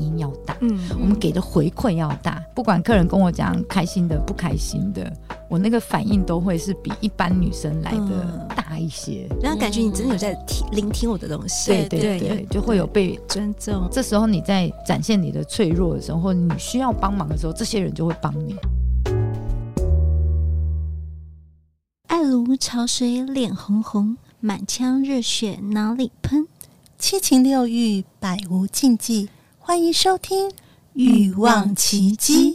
应要大，嗯，我们给的回馈要大。不管客人跟我讲开心的、不开心的，我那个反应都会是比一般女生来的大一些。然后感觉你真的有在听、聆听我的东西，对对对，就会有被尊重。这时候你在展现你的脆弱的时候，或你需要帮忙的时候，这些人就会帮你。爱如潮水，脸红红，满腔热血哪里喷？七情六欲，百无禁忌。欢迎收听《欲望奇迹》。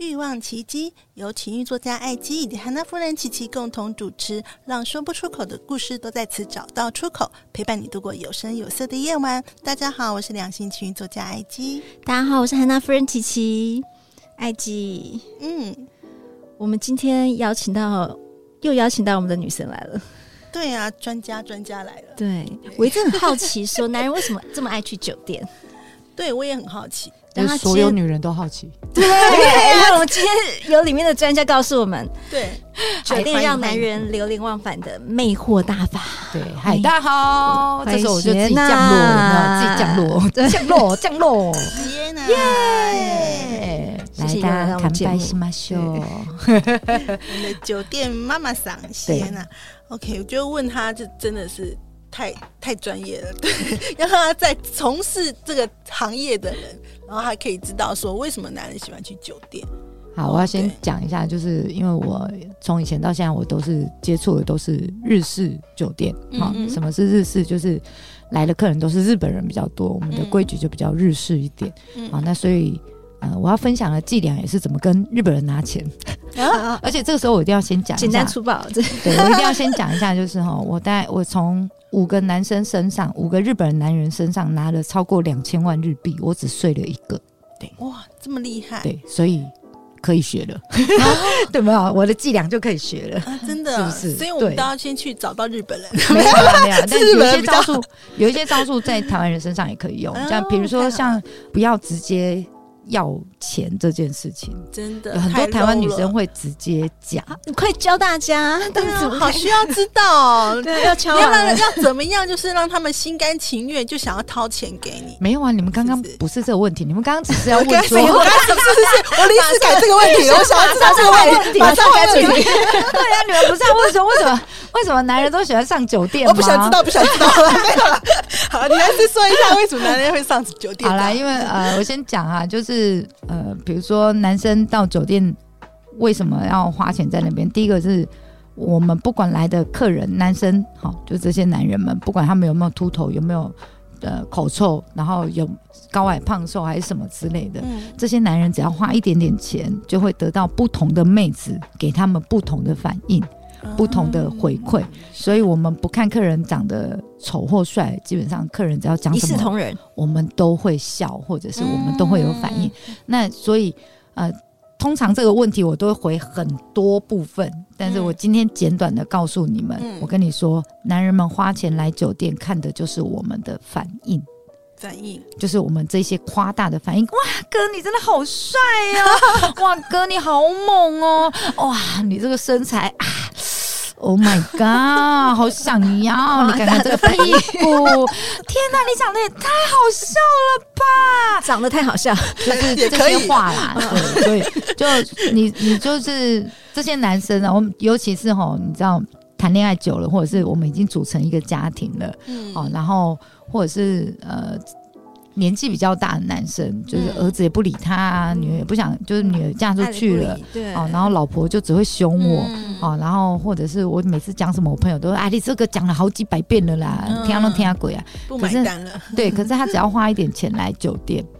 欲望奇迹由情欲作家艾姬以及涵娜夫人琪琪共同主持，让说不出口的故事都在此找到出口，陪伴你度过有声有色的夜晚。大家好，我是两性情欲作家艾姬。大家好，我是涵娜夫人琪琪。艾姬，嗯，我们今天邀请到又邀请到我们的女神来了。对啊，专家专家来了。对，我一直很好奇，说男人为什么这么爱去酒店？对我也很好奇。就是所有女人都好奇，对，因为我们今天有里面的专家告诉我们，对，酒店让男人流连忘返的魅惑大法。对，嗨，大家好，这时候我就自己降落了，自己降落，降落，降落，天哪，耶！来，大家干杯，しましょう。我们的酒店妈妈桑，天哪，OK，我就问他，就真的是。 太太专业了，对，要让他在从事这个行业的人，然后还可以知道说为什么男人喜欢去酒店。好，我要先讲一下，就是因为我从以前到现在，我都是接触的都是日式酒店。好、嗯嗯，什么是日式？就是来的客人都是日本人比较多，我们的规矩就比较日式一点。好、嗯，那所以。呃，我要分享的伎俩也是怎么跟日本人拿钱，啊、而且这个时候我一定要先讲简单粗暴，对，我一定要先讲一下，就是哈，我带我从五个男生身上，五个日本男人身上拿了超过两千万日币，我只睡了一个，对，哇，这么厉害，对，所以可以学了，对没有？我的伎俩就可以学了，啊、真的是不是？所以我们都要先去找到日本人，没有没有，但 有一些招数，有一些招数在台湾人身上也可以用，像比如说像不要直接。要钱这件事情，真的有很多台湾女生会直接讲，你快教大家，对啊，好需要知道，对，要敲，要让要怎么样，就是让他们心甘情愿就想要掏钱给你。没有啊，你们刚刚不是这个问题，你们刚刚只是 要问说，我刚刚 是是是，我临时改这个问题，我想要知道这个问题，马上改主题。对啊，你们不是要问说为什么为什么男人都喜欢上酒店吗？我不想知道，不想知道了，没有了。好，你还是说一下为什么男人会上酒店？好啦，因为呃，我先讲啊，就是呃，比如说男生到酒店为什么要花钱在那边？第一个是我们不管来的客人，男生好，就这些男人们，不管他们有没有秃头，有没有呃口臭，然后有高矮胖瘦还是什么之类的，嗯，这些男人只要花一点点钱，就会得到不同的妹子给他们不同的反应。不同的回馈，所以我们不看客人长得丑或帅，基本上客人只要讲什么，一视同仁，我们都会笑，或者是我们都会有反应。那所以呃，通常这个问题我都会回很多部分，但是我今天简短的告诉你们，我跟你说，男人们花钱来酒店看的就是我们的反应。反应就是我们这些夸大的反应。哇，哥你真的好帅呀！哇，哥你好猛哦！哇，你这个身材啊！Oh my god，好想要！你看看这个屁股，天哪，你长得也太好笑了吧！长得太好笑，就是这些话啦。对，所以就你你就是这些男生啊，我们尤其是吼，你知道谈恋爱久了，或者是我们已经组成一个家庭了，嗯，哦，然后。或者是呃年纪比较大的男生，就是儿子也不理他啊，嗯、女儿也不想，就是女儿嫁出去了，对，哦，然后老婆就只会凶我，嗯、哦，然后或者是我每次讲什么，我朋友都说，哎，你这个讲了好几百遍了啦，嗯、听都听啊鬼啊，不买单了。对，可是他只要花一点钱来酒店，他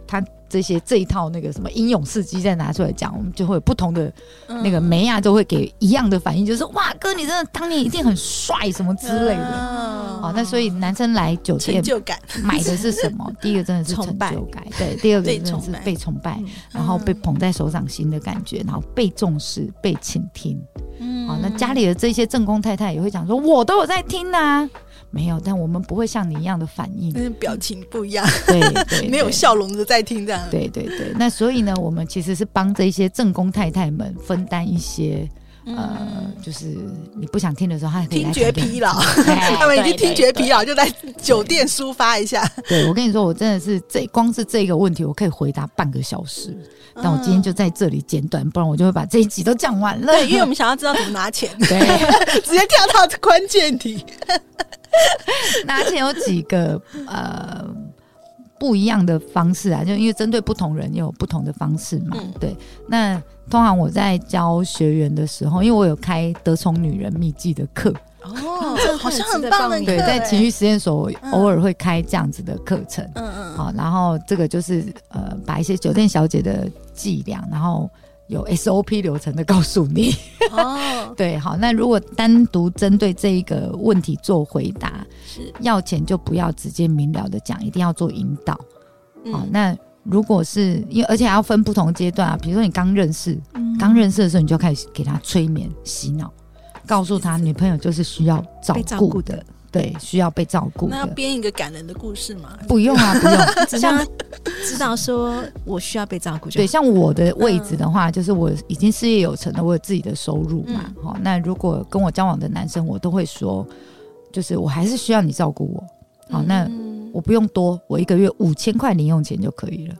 这些这一套那个什么英勇事迹再拿出来讲，我们就会有不同的那个梅亚都会给一样的反应，就是哇哥，你真的当年一定很帅什么之类的。哦，那所以男生来酒店买的是什么？第一个真的是成就感，对，第二个真的是被崇拜，然后被捧在手掌心的感觉，然后被重视、被倾听。嗯，好，那家里的这些正宫太太也会讲说，我都有在听呐。没有，但我们不会像你一样的反应，但是表情不一样，对 对，没有笑容的在听这样。对对对，那所以呢，我们其实是帮这些正宫太太们分担一些，呃，就是你不想听的时候，他听觉疲劳，他们已经听觉疲劳，就在酒店抒发一下。对，我跟你说，我真的是这光是这个问题，我可以回答半个小时，但我今天就在这里简短，不然我就会把这一集都讲完了。对，因为我们想要知道怎么拿钱，对，直接跳到关键题。拿钱有几个呃不一样的方式啊，就因为针对不同人有不同的方式嘛。嗯、对，那通常我在教学员的时候，因为我有开得宠女人秘籍的课哦，好像很棒的。对，在情绪实验所偶尔会开这样子的课程。嗯嗯。好，然后这个就是呃，把一些酒店小姐的伎俩，然后。有 SOP 流程的告诉你。哦，对，好，那如果单独针对这一个问题做回答，是。要钱就不要直接明了的讲，一定要做引导。嗯、好，那如果是因为而且还要分不同阶段啊，比如说你刚认识，刚、嗯、认识的时候，你就开始给他催眠洗脑，告诉他女朋友就是需要照顾的。对，需要被照顾。那要编一个感人的故事吗？不用啊，不用。只让他知道说我需要被照顾。对，像我的位置的话，嗯、就是我已经事业有成了，我有自己的收入嘛。好、嗯，那如果跟我交往的男生，我都会说，就是我还是需要你照顾我。好，那我不用多，我一个月五千块零用钱就可以了。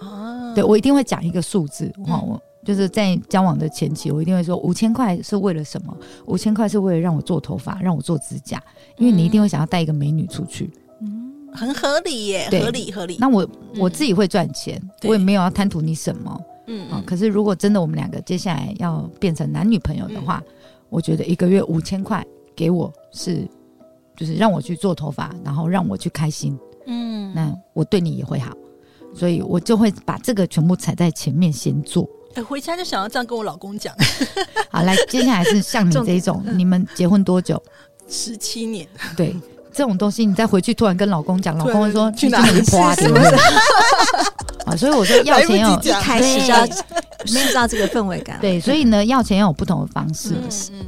哦，对，我一定会讲一个数字。哈，我。就是在交往的前期，我一定会说五千块是为了什么？五千块是为了让我做头发，让我做指甲，因为你一定会想要带一个美女出去，嗯，很合理耶，合理合理。那我我自己会赚钱，嗯、我也没有要贪图你什么，嗯啊。可是如果真的我们两个接下来要变成男女朋友的话，嗯、我觉得一个月五千块给我是，就是让我去做头发，然后让我去开心，嗯，那我对你也会好，所以我就会把这个全部踩在前面先做。哎，回家就想要这样跟我老公讲。好，来，接下来是像你这种，你们结婚多久？十七年。对，这种东西你再回去突然跟老公讲，老公会说去哪里花是不是？啊，所以我说 要钱要一开始就要制造这个氛围感。对，所以呢，要钱要有不同的方式。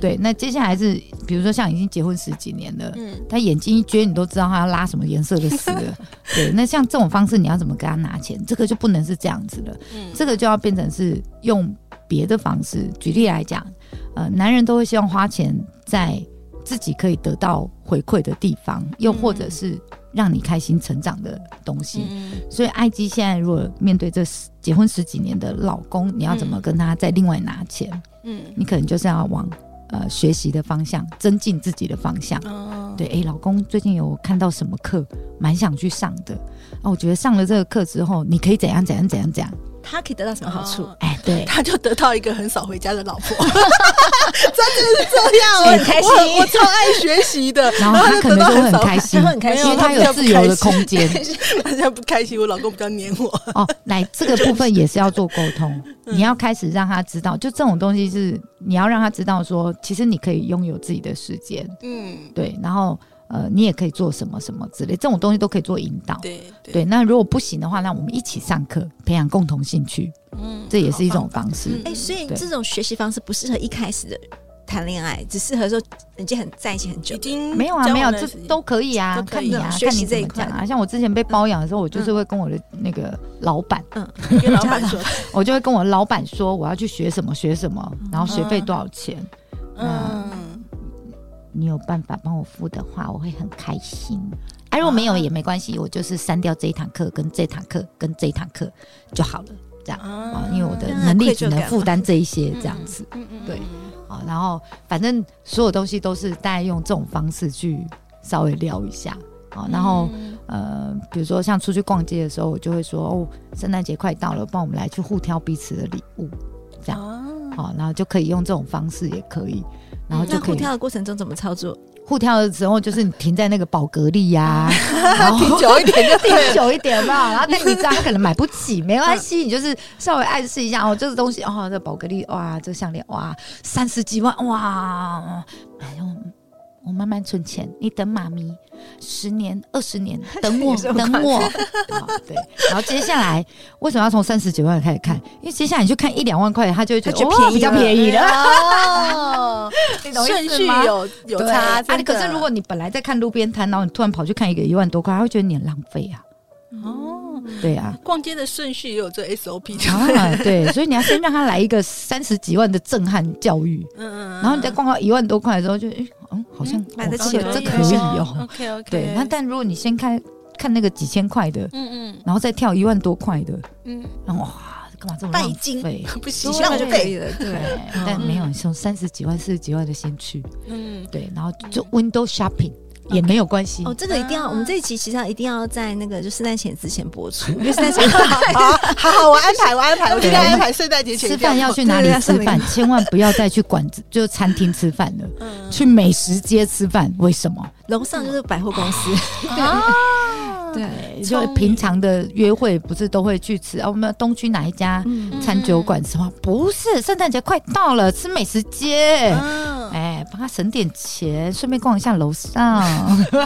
对，那接下来是比如说像已经结婚十几年了，他眼睛一撅，你都知道他要拉什么颜色的丝了。对，那像这种方式，你要怎么给他拿钱？这个就不能是这样子了。嗯，这个就要变成是用别的方式。举例来讲，呃，男人都会希望花钱在自己可以得到回馈的地方，又或者是让你开心成长的东西。嗯，所以，艾姬现在如果面对这结婚十几年的老公，你要怎么跟他再另外拿钱？嗯，你可能就是要往呃学习的方向，增进自己的方向。哦，对，哎，老公最近有看到什么课？蛮想去上的，啊，我觉得上了这个课之后，你可以怎样怎样怎样怎样，他可以得到什么好处？哎，对，他就得到一个很少回家的老婆，真的是这样，我很开心，我超爱学习的，然后他可能就会很开心，很开心，因为他有自由的空间。大家不开心，我老公比较黏我。哦，来，这个 部分也是要做沟通，你要开始让他知道，就这种东西是你要让他知道说，其实你可以拥有自己的时间，嗯，对，然后。呃，你也可以做什么什么之类，这种东西都可以做引导。对对，对，那如果不行的话，那我们一起上课，培养共同兴趣。嗯，这也是一种方式。哎、欸，所以这种学习方式不适合一开始的谈恋爱，只适合说人家很在一起很久。已经没有啊，没有，这都可以啊，可以看你啊，看你这一块啊。像我之前被包养的时候，嗯、我就是会跟我的那个老板，嗯，跟老板说，我就会跟我老板说我要去学什么学什么，然后学费多少钱。嗯。嗯你有办法帮我付的话，我会很开心。哎、啊，如果没有也没关系，我就是删掉这一堂课、跟这堂课、跟这堂课就好了。这样啊，因为我的能力只能负担这一些，这样子。嗯嗯，对。好，然后反正所有东西都是大家用这种方式去稍微聊一下。啊，然后呃，比如说像出去逛街的时候，我就会说哦，圣诞节快到了，帮我们来去互挑彼此的礼物，这样。好，然后就可以用这种方式，也可以。然后就可以。互跳的过程中怎么操作？互跳的时候，就是你停在那个宝格丽呀，然后停久一点就停久一点吧。然后但你知道他可能买不起，没关系，你就是稍微暗示一下哦，这个东西哦，这宝格丽哇，这项链哇，三十几万哇，哎呦。我慢慢存钱，你等妈咪十年、二十年，等我，等我。对，然后接下来为什么要从三十几万开始看？因为接下来你就看一两万块，他就会觉得便宜，比较便宜了。哦，顺序有有差。啊，可是如果你本来在看路边摊，然后你突然跑去看一个一万多块，他会觉得你很浪费啊。哦，对啊，逛街的顺序也有这 SOP 啊，对，所以你要先让他来一个三十几万的震撼教育，嗯嗯，然后你再逛到一万多块的时候就，就嗯，好像买得起，这可以哦。OK OK，对，那但如果你先看看那个几千块的，嗯嗯，然后再跳一万多块的，嗯，然后哇，干嘛这么浪费？不行，这样就可以了。对，但没有，你从三十几万、四十几万的先去，嗯，对，然后就 window shopping。也没有关系哦，这个一定要，我们这一期其实一定要在那个就圣诞前之前播出，因为圣诞节 好好好，我安排我安排，我今天安排圣诞节前吃饭要去哪里吃饭，千万不要再去馆子，就餐厅吃饭了，去美食街吃饭，为什么？楼上就是百货公司 对，就平常的约会不是都会去吃啊？我们东区哪一家餐酒馆吃吗？不是，圣诞节快到了，吃美食街。哎，帮他省点钱，顺便逛一下楼上。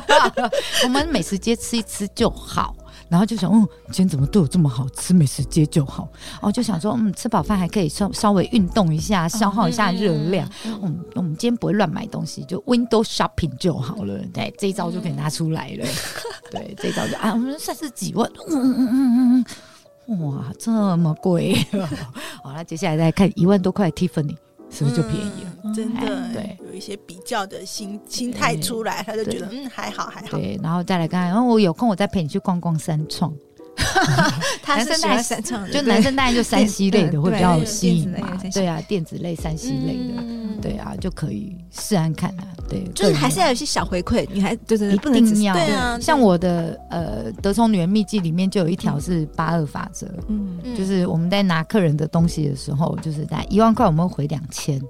我们美食街吃一吃就好。然后就想，嗯，今天怎么对我这么好吃？美食街就好。哦，就想说，嗯，吃饱饭还可以稍稍微运动一下，消耗一下热量。嗯，我们今天不会乱买东西，就 window shopping 就好了。对，这一招就可以拿出来了。对，这一招就啊，我们算是几万，嗯嗯嗯嗯嗯，哇，这么贵。好了，接下来再看一万多块 Tiffany。是不是就便宜了？真的，对，有一些比较的心心态出来，他就觉得嗯还好还好。对，然后再来看，然后我有空我再陪你去逛逛三创。男生大概三创，就男生大概就三 C 类的会比较吸引嘛。对啊，电子类三 C 类的，对啊，就可以试按看啊。对，就是还是要有些小回馈，女孩对对，一定要。对啊，像我的呃《德聪女人秘籍》里面就有一条是八二法则，嗯，就是我们在拿客人的东西的时候，就是在一万块我们会回两千，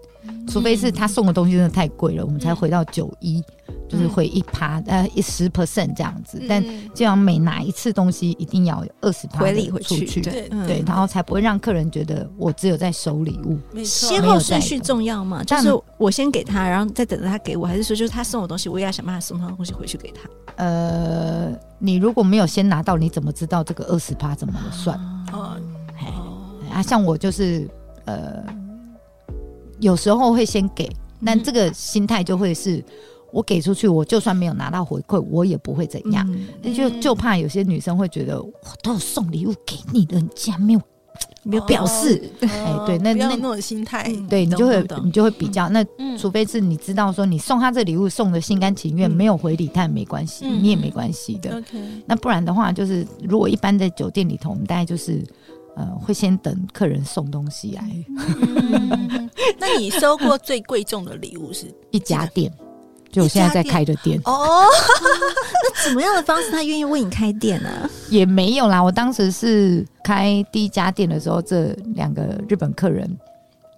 除非是他送的东西真的太贵了，我们才回到九一。就是回一趴呃一十 percent 这样子，嗯、但这样每拿一次东西一定要有二十趴回礼回去，对、嗯、对，然后才不会让客人觉得我只有在收礼物。先后顺序重要吗？就是我先给他，然后再等着他给我，还是说就是他送我东西，我也要想办法送他东西回去给他？呃，你如果没有先拿到，你怎么知道这个二十趴怎么算？哦，啊，像我就是呃，有时候会先给，但这个心态就会是。我给出去，我就算没有拿到回馈，我也不会怎样。那、嗯、就就怕有些女生会觉得，我都有送礼物给你，的，你竟然没有没有表示。哎、哦欸，对，那那那种心态，对你就会你就会比较。那除非是你知道说，你送他这礼物送的心甘情愿，嗯、没有回礼，他也没关系，嗯、你也没关系的。嗯、那不然的话，就是如果一般在酒店里头，我们大概就是呃会先等客人送东西来。嗯、那你收过最贵重的礼物是 一家店？就我现在在开的店哦，那怎么样的方式他愿意为你开店呢？也没有啦，我当时是开第一家店的时候，这两个日本客人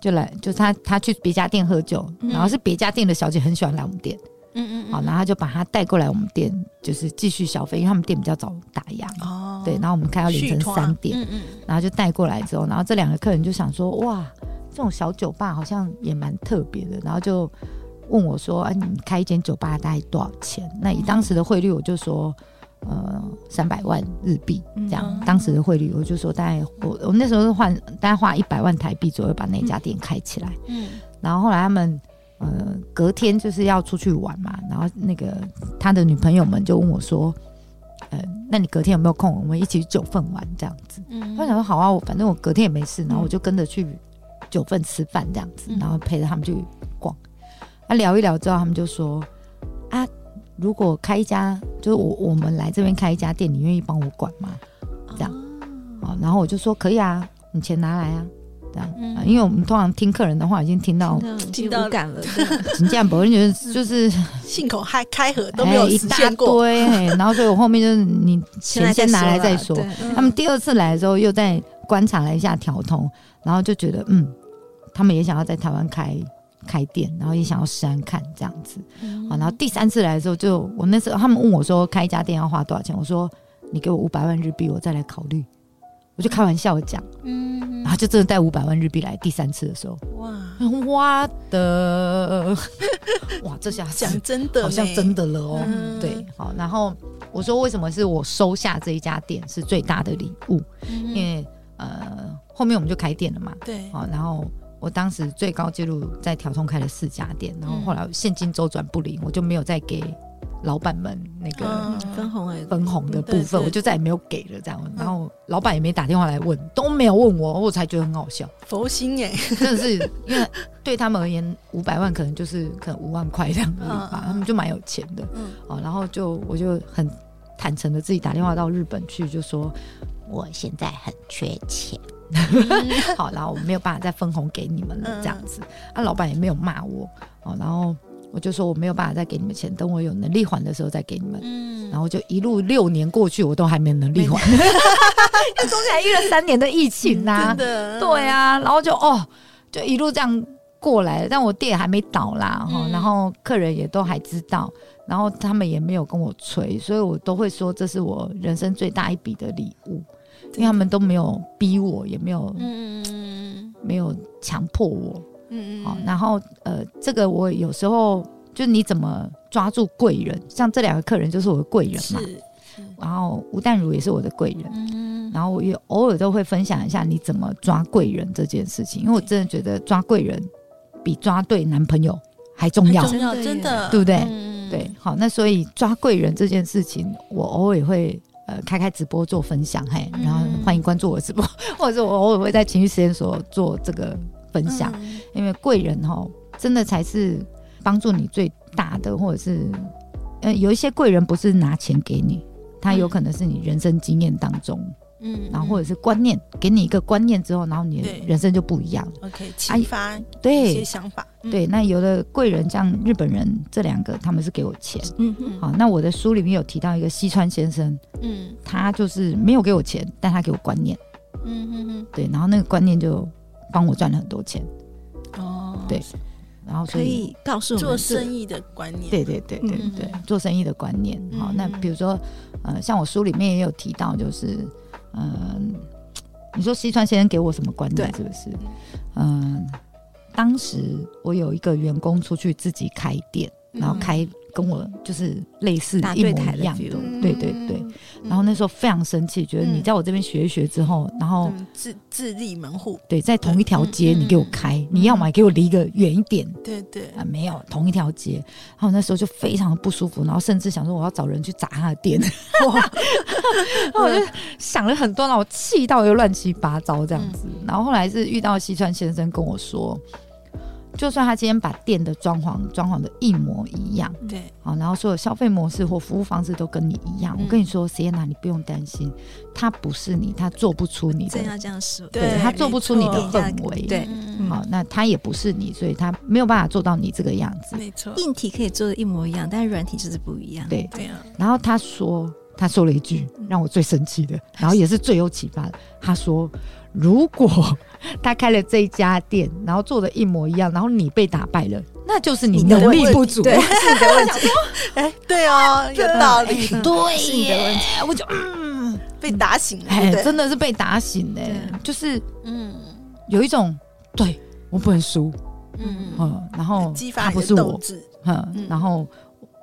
就来，就他他去别家店喝酒，嗯、然后是别家店的小姐很喜欢来我们店，嗯嗯，嗯好，然后他就把他带过来我们店，就是继续消费，因为他们店比较早打烊哦，对，然后我们开到凌晨三点，嗯嗯，然后就带过来之后，然后这两个客人就想说，哇，这种小酒吧好像也蛮特别的，然后就。问我说：“哎、啊，你开一间酒吧大概多少钱？”那以当时的汇率，我就说：“呃，三百万日币这样。嗯”当时的汇率，我就说大概我我那时候是换大概花一百万台币左右把那家店开起来。嗯，然后后来他们呃隔天就是要出去玩嘛，然后那个他的女朋友们就问我说：“呃，那你隔天有没有空？我们一起去九份玩这样子？”嗯，我想说好啊，我反正我隔天也没事，然后我就跟着去九份吃饭这样子，然后陪着他们去逛。啊、聊一聊之后，他们就说：“啊，如果开一家，就是我我们来这边开一家店，你愿意帮我管吗？”这样，哦，然后我就说：“可以啊，你钱拿来啊。”这样，嗯啊、因为我们通常听客人的话，已经听到听到感了，你这样不会觉得就是信口开开河都没有实现过，对，然后所以我后面就是你 钱先拿来再说。他们第二次来的时候，又在观察了一下条通，然后就觉得嗯，他们也想要在台湾开。开店，然后也想要试试看这样子。好，然后第三次来的时候就，就我那时候他们问我说，开一家店要花多少钱？我说你给我五百万日币，我再来考虑。我就开玩笑讲，嗯，然后就真的带五百万日币来。第三次的时候，哇，哇的，哇，这下讲真的，好像真的了哦。嗯、对，好，然后我说为什么是我收下这一家店是最大的礼物？嗯、因为呃，后面我们就开店了嘛，对，好，然后我当时最高纪录在条通开了四家店，然后后来现金周转不灵，我就没有再给。老板们那个分红哎，分红的部分我就再也没有给了，这样。然后老板也没打电话来问，都没有问我，我才觉得很好笑。佛心哎，真的是因为对他们而言，五百万可能就是可能五万块这样而已吧，他们就蛮有钱的。哦，然后就我就很坦诚的自己打电话到日本去，就说我现在很缺钱，好，然后我没有办法再分红给你们了，这样子。啊，老板也没有骂我，哦，然后。我就说我没有办法再给你们钱，等我有能力还的时候再给你们。嗯，然后就一路六年过去，我都还没能力还。中间还遇了三年的疫情呐、对啊，然后就哦，就一路这样过来。但我店还没倒啦，哈、嗯，然后客人也都还知道，然后他们也没有跟我催，所以我都会说这是我人生最大一笔的礼物，因为他们都没有逼我，也没有，嗯，没有强迫我。嗯嗯，好，然后呃，这个我有时候就你怎么抓住贵人，像这两个客人就是我的贵人嘛，是，然后吴淡如也是我的贵人，嗯，然后我也偶尔都会分享一下你怎么抓贵人这件事情，因为我真的觉得抓贵人比抓对男朋友还重要，重要，真的，对不对？嗯、对，好，那所以抓贵人这件事情，我偶尔也会呃开开直播做分享，嘿，然后欢迎关注我的直播，嗯、或者是我偶尔会在情绪实验所做这个。分享，因为贵人哦，真的才是帮助你最大的，或者是，呃，有一些贵人不是拿钱给你，他有可能是你人生经验当中，嗯，然后或者是观念，给你一个观念之后，然后你的人生就不一样。OK，启发对。一些想法，对。那有的贵人像日本人这两个，他们是给我钱，嗯嗯。好，那我的书里面有提到一个西川先生，嗯，他就是没有给我钱，但他给我观念，嗯嗯嗯，对，然后那个观念就。帮我赚了很多钱哦，对，然后所以，可以告诉我做生意的观念，对对对对对，嗯、做生意的观念。好，那比如说，呃，像我书里面也有提到，就是，嗯、呃，你说西川先生给我什么观念？是不是？嗯、呃，当时我有一个员工出去自己开店，然后开。跟我就是类似一模一样的，对对对。然后那时候非常生气，觉得你在我这边学一学之后，然后自自立门户，对，在同一条街你给我开，你要么给我离个远一点，对对啊，没有同一条街。然后那时候就非常的不舒服，然后甚至想说我要找人去砸他的店，哇！然后我就想了很多，然后我气到又乱七八糟这样子。然后后来是遇到西川先生跟我说。就算他今天把店的装潢装潢的一模一样，对，好，然后所有消费模式或服务方式都跟你一样，嗯、我跟你说，Sienna，你不用担心，他不是你，他做不出你的，真要这样说，对，对他做不出你的氛围，对，好，那他也不是你，所以他没有办法做到你这个样子，没错，硬体可以做的一模一样，但是软体就是不一样，对，对啊。然后他说，他说了一句让我最生气的，然后也是最有启发的，他说。如果 他开了这一家店，然后做的一模一样，然后你被打败了，那就是你能力不足，对，是你的问题。哎，对哦，有道理，对，是你的问题。我就嗯，被打醒了，哎，真的是被打醒嘞，就是嗯，有一种对我不能输，嗯。嗯，然后他不是我，嗯，然后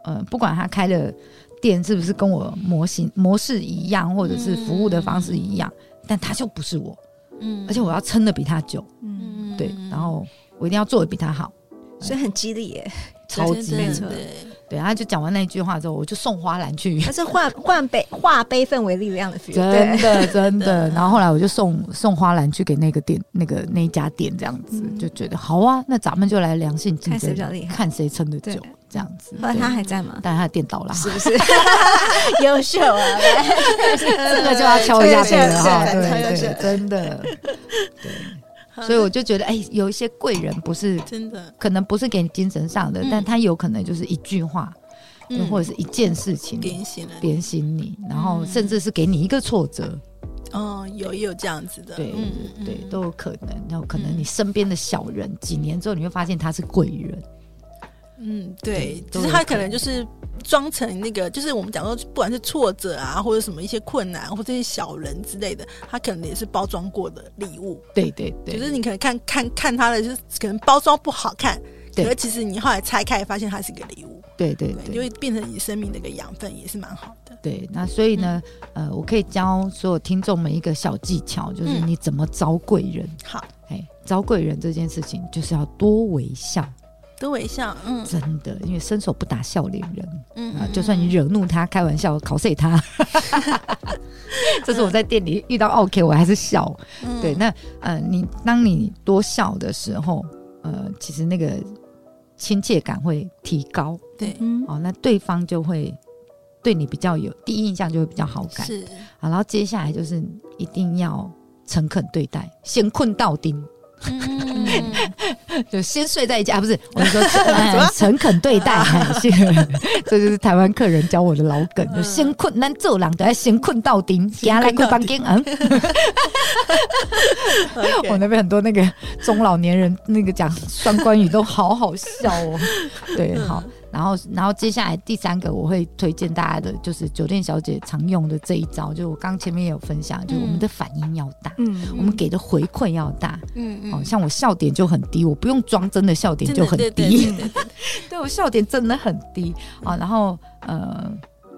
呃，不管他开的店是不是跟我模型模式一样，或者是服务的方式一样，但他就不是我。嗯，而且我要撑得比他久，嗯，对，然后我一定要做的比他好，所以很激励耶，超激励的，对，他就讲完那句话之后，我就送花篮去，他是换 换悲化悲愤为力量的真的 真的。然后后来我就送送花篮去给那个店，那个那一家店这样子，就觉得好啊，那咱们就来良性竞争，看谁撑得久。这样子，后来他还在吗？但是他的店倒了，是不 是？优秀啊！这个就要敲一下背了哈，对对，真的。对，所以我就觉得，哎，有一些贵人不是真的，可能不是给你精神上的，但他有可能就是一句话，或者是一件事情点醒了点醒你，然后甚至是给你一个挫折，哦，有也有这样子的，对对对，都有可能。然后可能你身边的小人，几年之后你会发现他是贵人。嗯，对，只是他可能就是装成那个，就是我们讲说，不管是挫折啊，或者什么一些困难，或者这些小人之类的，他可能也是包装过的礼物。对对对，就是你可能看看看他的，就是可能包装不好看，对，可是其实你后来拆开发现它是一个礼物。对对对，就会变成你生命的一个养分，也是蛮好的。对，那所以呢，呃，我可以教所有听众们一个小技巧，就是你怎么招贵人。好，哎，招贵人这件事情就是要多微笑。多微笑，嗯，真的，因为伸手不打笑脸人，嗯啊，就算你惹怒他，开玩笑，考碎他，这是我在店里遇到 OK，我还是笑，嗯、对，那呃，你当你多笑的时候，呃，其实那个亲切感会提高，对，哦，那对方就会对你比较有第一印象，就会比较好感，是，好，然后接下来就是一定要诚恳对待，先困到底。嗯，就先睡在一家，不是？我们说，诚恳对待，这就是台湾客人教我的老梗，就先困难做人，都要先困到顶，给他来个房间。嗯，我那边很多那个中老年人，那个讲双关语都好好笑哦。对，好。然后，然后接下来第三个我会推荐大家的，就是酒店小姐常用的这一招，就我刚前面也有分享，就是我们的反应要大，嗯，我们给的回馈要大，嗯嗯，像我笑点就很低，我不用装真的笑点就很低，对，我笑点真的很低啊。然后呃，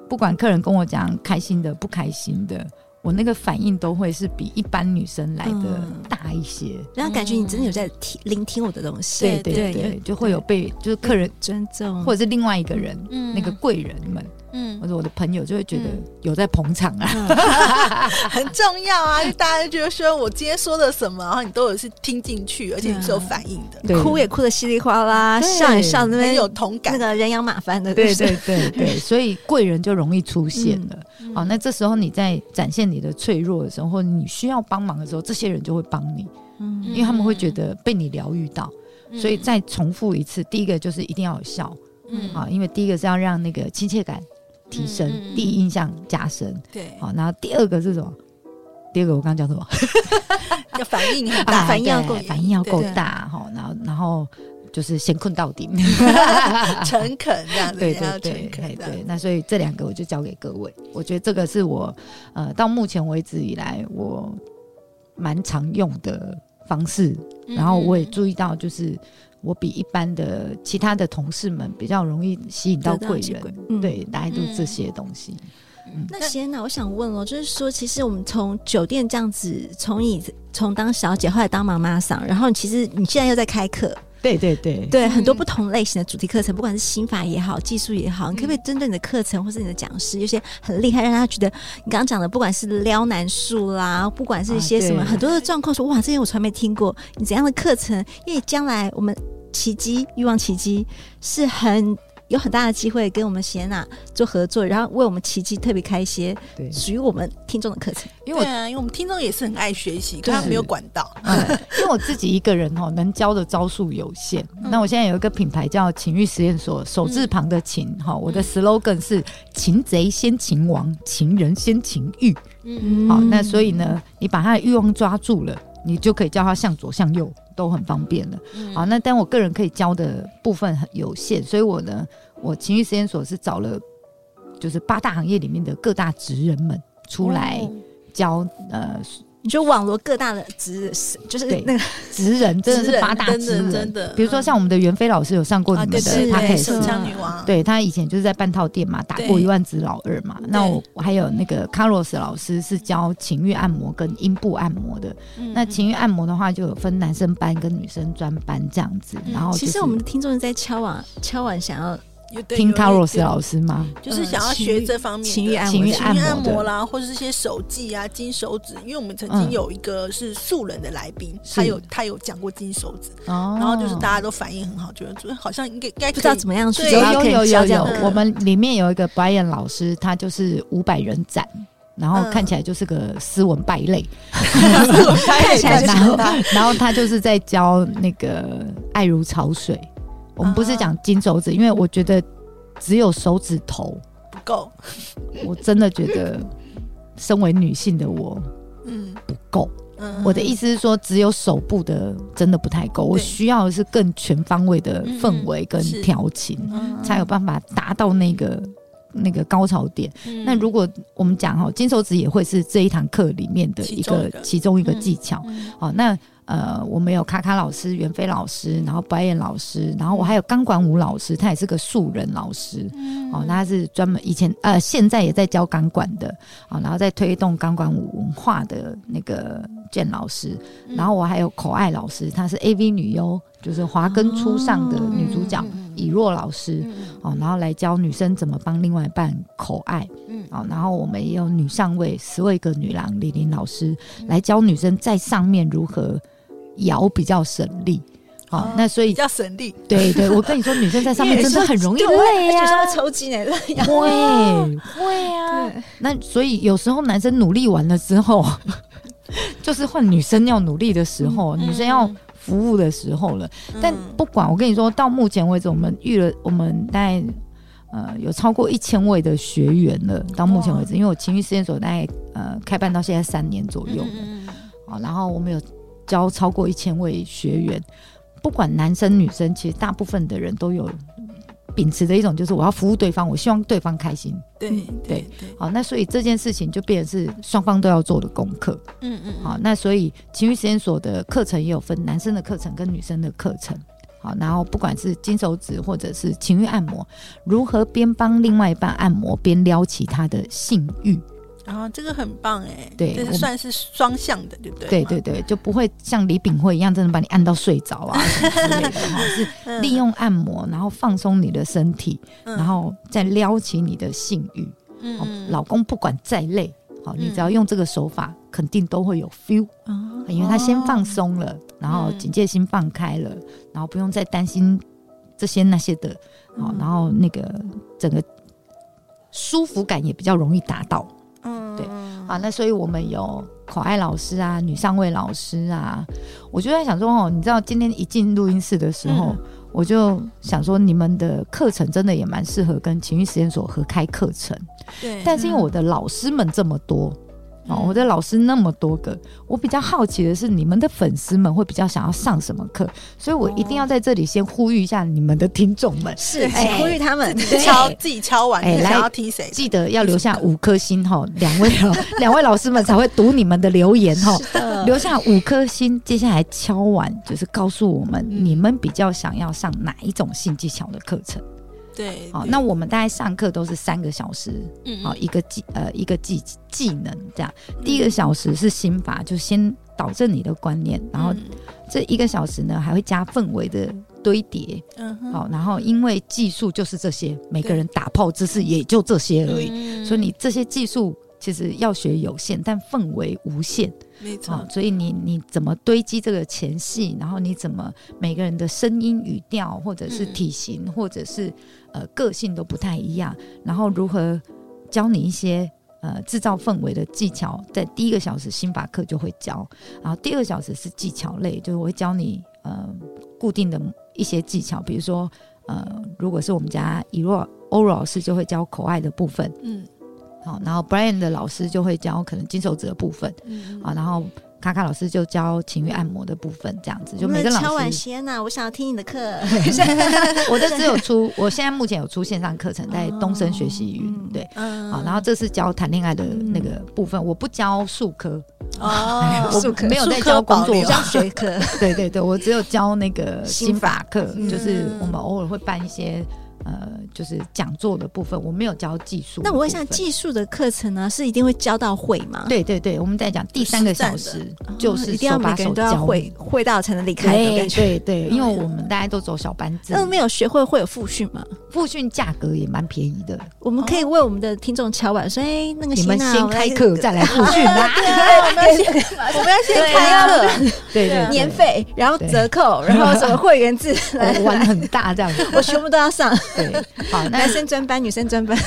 不管客人跟我讲开心的、不开心的。我那个反应都会是比一般女生来的大一些，然后感觉你真的有在听聆听我的东西，对对对，就会有被就是客人尊重，或者是另外一个人，那个贵人们，嗯，或者我的朋友就会觉得有在捧场啊，很重要啊，就大家就觉得说我今天说的什么，然后你都有是听进去，而且你是有反应的，哭也哭得稀里哗啦，笑也笑那边有同感，那个人仰马翻的，对对对 对，所以贵人就容易出现了。好，那这时候你在展现你的脆弱的时候，或者你需要帮忙的时候，这些人就会帮你，嗯，因为他们会觉得被你疗愈到，嗯、所以再重复一次，第一个就是一定要有效，嗯，好，因为第一个是要让那个亲切感提升，嗯、第一印象加深，对，好，然后第二个是什么？第二个我刚刚讲什么？要反应很大，反应要够，反应要够大，哈，然后然后。就是先困到底，诚恳这样子，对对对对对。那所以这两个我就交给各位，我觉得这个是我呃到目前为止以来我蛮常用的方式。然后我也注意到，就是我比一般的其他的同事们比较容易吸引到贵人，对，大概都是这些东西。那先呢，我想问哦，就是说，其实我们从酒店这样子，从你从当小姐，后来当妈妈桑，然后其实你现在又在开课。对对对对，很多不同类型的主题课程，不管是心法也好，技术也好，你可不可以针对你的课程或是你的讲师，有些很厉害，让他觉得你刚刚讲的，不管是撩男术啦，不管是一些什么很多的状况，说哇，这些我从来没听过，你怎样的课程？因为将来我们奇迹欲望奇迹是很。有很大的机会跟我们谢娜做合作，然后为我们奇迹特别开一些属于我们听众的课程。因为啊，因为我们听众也是很爱学习，可他没有管道。因为我自己一个人哦，能教的招数有限。那我现在有一个品牌叫情欲实验所，手字旁的情哈，我的 slogan 是“擒贼先擒王，情人先情欲”。嗯，好，那所以呢，你把他的欲望抓住了，你就可以叫他向左向右。都很方便了，嗯、好，那但我个人可以教的部分很有限，所以我呢，我情绪实验所是找了，就是八大行业里面的各大职人们出来教，哦、呃。你就网罗各大的职，就是那个 职人，真的是八大职人，真的。比如说像我们的袁飞老师有上过你们的，他可以是阖女王，对他以前就是在半套店嘛，打过一万只老二嘛。那我还有那个 Carlos 老师是教情欲按摩跟阴部按摩的。那情欲按摩的话，就有分男生班跟女生专班这样子。然后其实我们的听众在敲碗敲碗想要。听卡洛斯老师吗？就是想要学这方面的情欲情欲按摩啦，或者是些手技啊、金手指。因为我们曾经有一个是素人的来宾，他有他有讲过金手指，然后就是大家都反应很好，觉得好像应该应该不知道怎么样去。有有有有有，我们里面有一个 Brian 老师，他就是五百人斩，然后看起来就是个斯文败类 看起来，然后然后他就是在教那个爱如潮水。我们不是讲金手指，因为我觉得只有手指头不够。我真的觉得，身为女性的我，嗯不够。我的意思是说，只有手部的真的不太够，我需要的是更全方位的氛围跟调情，才有办法达到那个那个高潮点。那如果我们讲哦，金手指也会是这一堂课里面的一个其中一个技巧。好，那。呃，我们有卡卡老师、袁飞老师，然后白燕老师，然后我还有钢管舞老师，他也是个素人老师，嗯、哦，他是专门以前呃，现在也在教钢管的，啊、哦，然后在推动钢管舞文化的那个建老师，然后我还有口爱老师，她是 AV 女优，就是华根初上的女主角。以若老师，哦，然后来教女生怎么帮另外一半口爱，嗯，哦，然后我们也有女上位十位个女郎李林老师来教女生在上面如何摇比较省力，好，那所以比较省力，对对，我跟你说，女生在上面 真的很容易累呀，抽筋哎，会 会啊，那所以有时候男生努力完了之后，就是换女生要努力的时候，女生要。服务的时候了，但不管我跟你说，到目前为止，我们遇了我们大概呃有超过一千位的学员了。到目前为止，因为我情绪实验所大概呃开办到现在三年左右了，好，然后我们有教超过一千位学员，不管男生女生，其实大部分的人都有。秉持的一种就是我要服务对方，我希望对方开心。对对对，好，那所以这件事情就变成是双方都要做的功课。嗯嗯，好，那所以情欲实验所的课程也有分男生的课程跟女生的课程。好，然后不管是金手指或者是情欲按摩，如何边帮另外一半按摩边撩起他的性欲。啊，这个很棒哎，对，这是算是双向的，对不对？对对对，就不会像李炳辉一样，真的把你按到睡着啊之类的，是利用按摩，然后放松你的身体，然后再撩起你的性欲。嗯，老公不管再累，好，你只要用这个手法，肯定都会有 feel，因为他先放松了，然后警戒心放开了，然后不用再担心这些那些的，好，然后那个整个舒服感也比较容易达到。嗯，对，啊，那所以我们有口爱老师啊，女上位老师啊，我就在想说哦，你知道今天一进录音室的时候，嗯、我就想说你们的课程真的也蛮适合跟情绪实验所合开课程，对，但是因为我的老师们这么多。哦，我的老师那么多个，我比较好奇的是，你们的粉丝们会比较想要上什么课？所以我一定要在这里先呼吁一下你们的听众们，是，请呼吁他们敲 自己敲完，哎，来要听谁？记得要留下五颗星哈，两位 两位老师们才会读你们的留言哈，留下五颗星，接下来敲完就是告诉我们你们比较想要上哪一种性技巧的课程。对，好，那我们大概上课都是三个小时，嗯，好，一个技呃一个技技能这样。第一个小时是心法，就先导正你的观念，然后这一个小时呢还会加氛围的堆叠，嗯，好，然后因为技术就是这些，每个人打炮姿势也就这些而已，所以你这些技术。其实要学有限，但氛围无限，没错、哦。所以你你怎么堆积这个前戏，然后你怎么每个人的声音语调，或者是体型，嗯、或者是呃个性都不太一样，然后如何教你一些呃制造氛围的技巧，在第一个小时心法课就会教，然后第二个小时是技巧类，就是我会教你呃固定的一些技巧，比如说呃如果是我们家以若欧老师就会教口爱的部分，嗯。好，然后 Brian 的老师就会教可能金手指的部分，嗯，啊，然后卡卡老师就教情欲按摩的部分，这样子就每个老师。敲碗先呐，我想要听你的课。我这只有出，我现在目前有出线上课程，在东升学习云，对，嗯好，然后这是教谈恋爱的那个部分，我不教术科哦，我没有在教工作教 学科，对对对，我只有教那个心法课，就是我们偶尔会办一些。呃，就是讲座的部分，我没有教技术。那我问一下，技术的课程呢，是一定会教到会吗？对对对，我们在讲第三个小时，就是一定要每个人都要会，会到才能离开。对对对，因为我们大家都走小班制。那没有学会会有复训吗？复训价格也蛮便宜的。我们可以为我们的听众敲碗说：“哎，那个你们先开课再来复训啦。”我们要先，我们要先开课，对对，年费，然后折扣，然后什么会员制，玩很大这样子，我全部都要上。对，好，男生专班，女生专班，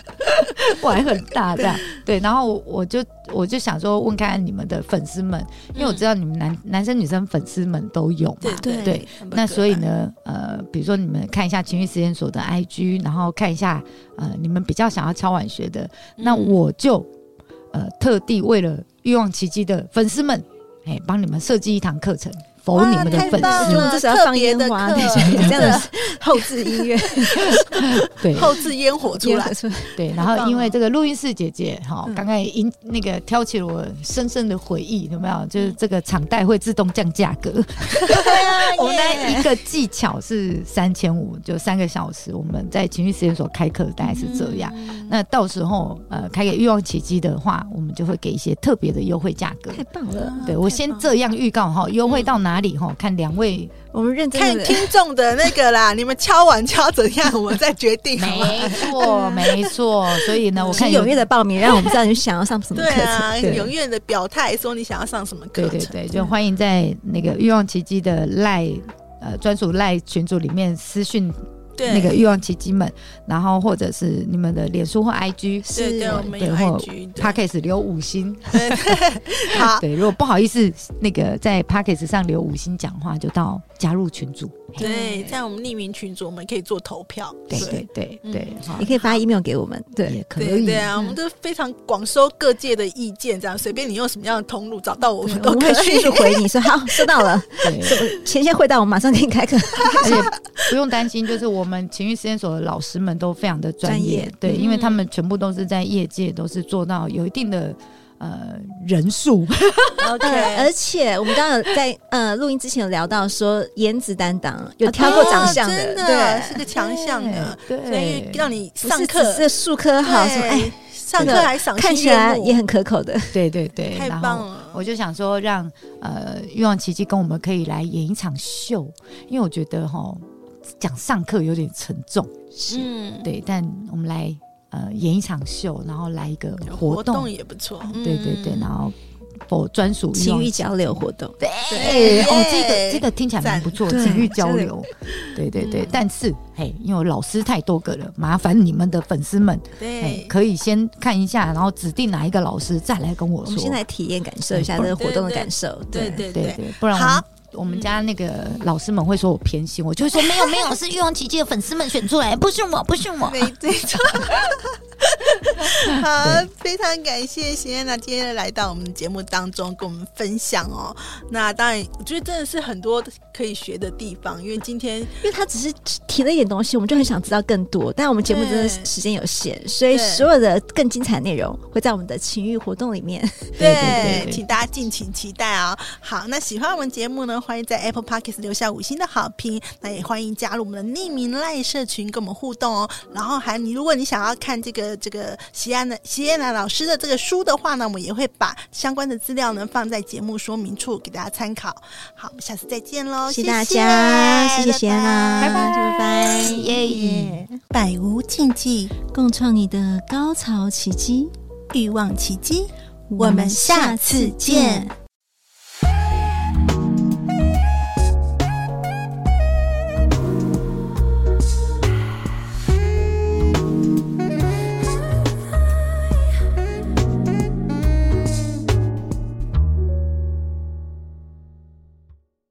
玩很大这样。对，然后我就我就想说，问看看你们的粉丝们，因为我知道你们男男生女生粉丝们都有嘛，对对。那所以呢，呃，比如说你们看一下情绪实验所的 IG，然后看一下呃，你们比较想要敲碗学的，那我就呃特地为了欲望奇迹的粉丝们，哎，帮你们设计一堂课程。否你们的粉丝，我们这是要放烟花，对，这样的后置音乐，对，后置烟火出来，对。然后因为这个录音室姐姐哈，刚刚引那个挑起了我深深的回忆，有没有？就是这个场带会自动降价格。我们那一个技巧是三千五，就三个小时。我们在情绪实验所开课大概是这样。那到时候呃，开给欲望奇迹的话，我们就会给一些特别的优惠价格。太棒了！对我先这样预告哈，优惠到哪？哪里哈？看两位，我们认真看听众的那个啦。你们敲完敲怎样，我们再决定。没错，没错。所以呢，我看踊跃的报名，让我们知道你想要上什么课程。对啊，踊跃的表态说你想要上什么课程。对对对，就欢迎在那个欲望奇迹的赖呃专属赖群组里面私讯。对那个欲望奇迹们，然后或者是你们的脸书或 IG，是对，我们有 IG，对 Podcast 留五星。好，对，如果不好意思，那个在 Podcast 上留五星讲话，就到加入群组。对，在我们匿名群组，我们可以做投票。对对对对，你可以发 email 给我们。对，也可以。对啊，我们都非常广收各界的意见，这样随便你用什么样的通路找到我们，都可以迅速回你说好，收到了。对，前线会到，我们马上给你开课，而且不用担心，就是我们情绪实验所的老师们都非常的专业，对，因为他们全部都是在业界都是做到有一定的。呃，人数，OK，而且我们刚刚在呃录音之前有聊到说颜值担当，有挑过长相的，对，是个强项的，对，所以让你上课是数科好，什么哎，上课还赏看起来也很可口的，对对对，太棒了！我就想说，让呃欲望奇迹跟我们可以来演一场秀，因为我觉得哈讲上课有点沉重，嗯，对，但我们来。呃，演一场秀，然后来一个活动，也不错。对对对，然后否专属情欲交流活动。对，对哦，这个这个听起来蛮不错，情欲交流。对对对，但是嘿，因为老师太多个了，麻烦你们的粉丝们，对，可以先看一下，然后指定哪一个老师再来跟我说。我们先来体验感受一下这个活动的感受。对对对对，不然好。我们家那个老师们会说我偏心，我就会说没有没有，是欲望奇迹的粉丝们选出来，不是我不是我。没错。好，对非常感谢席耶娜今天来到我们节目当中跟我们分享哦。那当然，我觉得真的是很多可以学的地方，因为今天因为他只是提了一点东西，我们就很想知道更多。但我们节目真的时间有限，所以所有的更精彩内容会在我们的情欲活动里面。对，对对对，请大家敬请期待哦。好，那喜欢我们节目呢，欢迎在 Apple Podcast 留下五星的好评。那也欢迎加入我们的匿名赖社群跟我们互动哦。然后还你，如果你想要看这个这个席安的席安娜老师的这个书的话呢，我们也会把相关的资料呢放在节目说明处给大家参考。好，我们下次再见喽，谢谢大家，谢谢席安娜，拜拜拜拜，耶，百无禁忌，共创你的高潮奇迹，欲望奇迹，我们下次见。